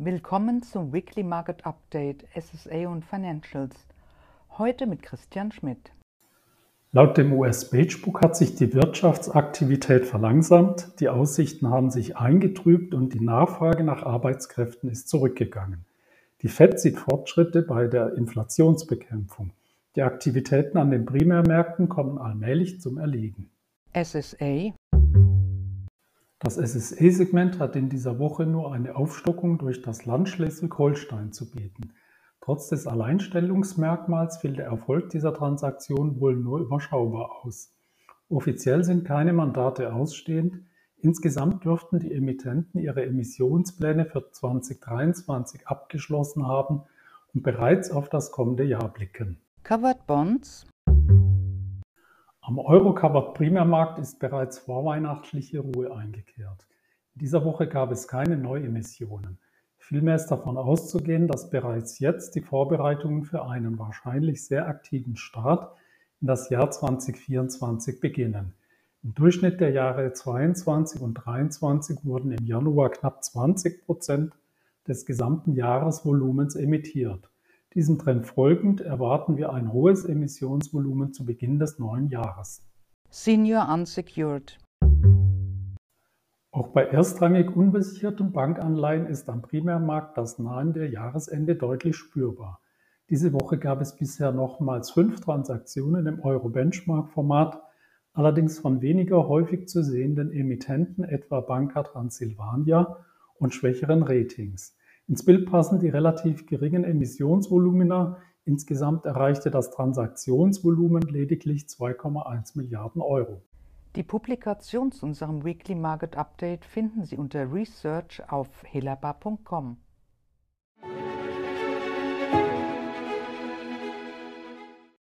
Willkommen zum Weekly Market Update SSA und Financials. Heute mit Christian Schmidt. Laut dem US-Beigebook hat sich die Wirtschaftsaktivität verlangsamt, die Aussichten haben sich eingetrübt und die Nachfrage nach Arbeitskräften ist zurückgegangen. Die Fed sieht Fortschritte bei der Inflationsbekämpfung. Die Aktivitäten an den Primärmärkten kommen allmählich zum Erliegen. SSA das SSE-Segment hat in dieser Woche nur eine Aufstockung durch das Land Schleswig-Holstein zu bieten. Trotz des Alleinstellungsmerkmals fiel der Erfolg dieser Transaktion wohl nur überschaubar aus. Offiziell sind keine Mandate ausstehend, insgesamt dürften die Emittenten ihre Emissionspläne für 2023 abgeschlossen haben und bereits auf das kommende Jahr blicken. Covered Bonds am Euro-Covered-Primärmarkt ist bereits vorweihnachtliche Ruhe eingekehrt. In dieser Woche gab es keine Neuemissionen. Vielmehr ist davon auszugehen, dass bereits jetzt die Vorbereitungen für einen wahrscheinlich sehr aktiven Start in das Jahr 2024 beginnen. Im Durchschnitt der Jahre 22 und 23 wurden im Januar knapp 20 Prozent des gesamten Jahresvolumens emittiert. Diesem Trend folgend erwarten wir ein hohes Emissionsvolumen zu Beginn des neuen Jahres. Senior Unsecured Auch bei erstrangig unbesicherten Bankanleihen ist am Primärmarkt das Nahen der Jahresende deutlich spürbar. Diese Woche gab es bisher nochmals fünf Transaktionen im Euro-Benchmark-Format, allerdings von weniger häufig zu sehenden Emittenten, etwa Banca Transilvania und schwächeren Ratings. Ins Bild passen die relativ geringen Emissionsvolumina, insgesamt erreichte das Transaktionsvolumen lediglich 2,1 Milliarden Euro. Die Publikation zu unserem Weekly Market Update finden Sie unter Research auf helaba.com.